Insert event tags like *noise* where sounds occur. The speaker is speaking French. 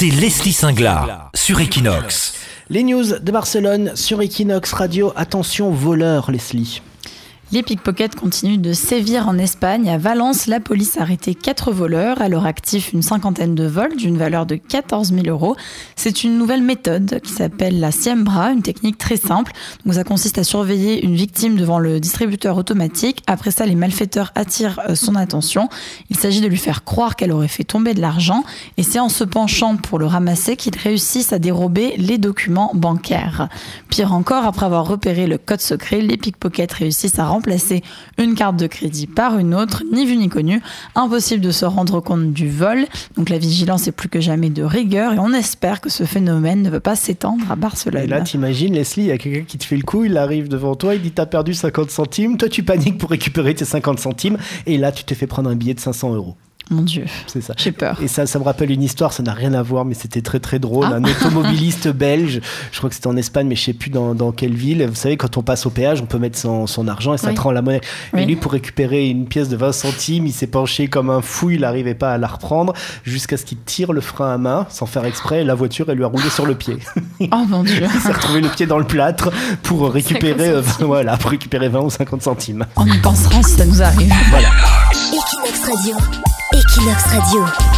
c'est Leslie Singlar sur Equinox. Les news de Barcelone sur Equinox Radio. Attention, voleur, Leslie. Les pickpockets continuent de sévir en Espagne. À Valence, la police a arrêté quatre voleurs, à leur actif une cinquantaine de vols d'une valeur de 14 000 euros. C'est une nouvelle méthode qui s'appelle la siembra, une technique très simple. Donc ça consiste à surveiller une victime devant le distributeur automatique. Après ça, les malfaiteurs attirent euh, son attention. Il s'agit de lui faire croire qu'elle aurait fait tomber de l'argent et c'est en se penchant pour le ramasser qu'ils réussissent à dérober les documents bancaires. Pire encore, après avoir repéré le code secret, les pickpockets réussissent à remplacer une carte de crédit par une autre, ni vu ni connu. Impossible de se rendre compte du vol. Donc la vigilance est plus que jamais de rigueur et on espère que ce phénomène ne veut pas s'étendre à Barcelone. Et là, t'imagines, Leslie, il y a quelqu'un qui te fait le coup, il arrive devant toi, il dit T'as perdu 50 centimes. Toi, tu paniques pour récupérer tes 50 centimes. Et là, tu t'es fait prendre un billet de 500 euros. Mon Dieu. C'est ça. J'ai peur. Et ça, ça me rappelle une histoire, ça n'a rien à voir, mais c'était très très drôle. Ah. Un automobiliste *laughs* belge, je crois que c'était en Espagne, mais je sais plus dans, dans quelle ville. Vous savez, quand on passe au péage, on peut mettre son, son argent et ça Oui. te rend la monnaie. Oui. Et lui, pour récupérer une pièce de 20 centimes, il s'est penché comme un fou, il n'arrivait pas à la reprendre, jusqu'à ce qu'il tire le frein à main, sans faire exprès, et la voiture, elle lui a roulé sur le pied. *laughs* Oh mon Dieu. *laughs* il s'est retrouvé le pied dans le plâtre pour récupérer, 50 euh, centimes. voilà, pour récupérer 20 ou 50 centimes. On y pensera si ça nous arrive. Voilà. Equinox Radio.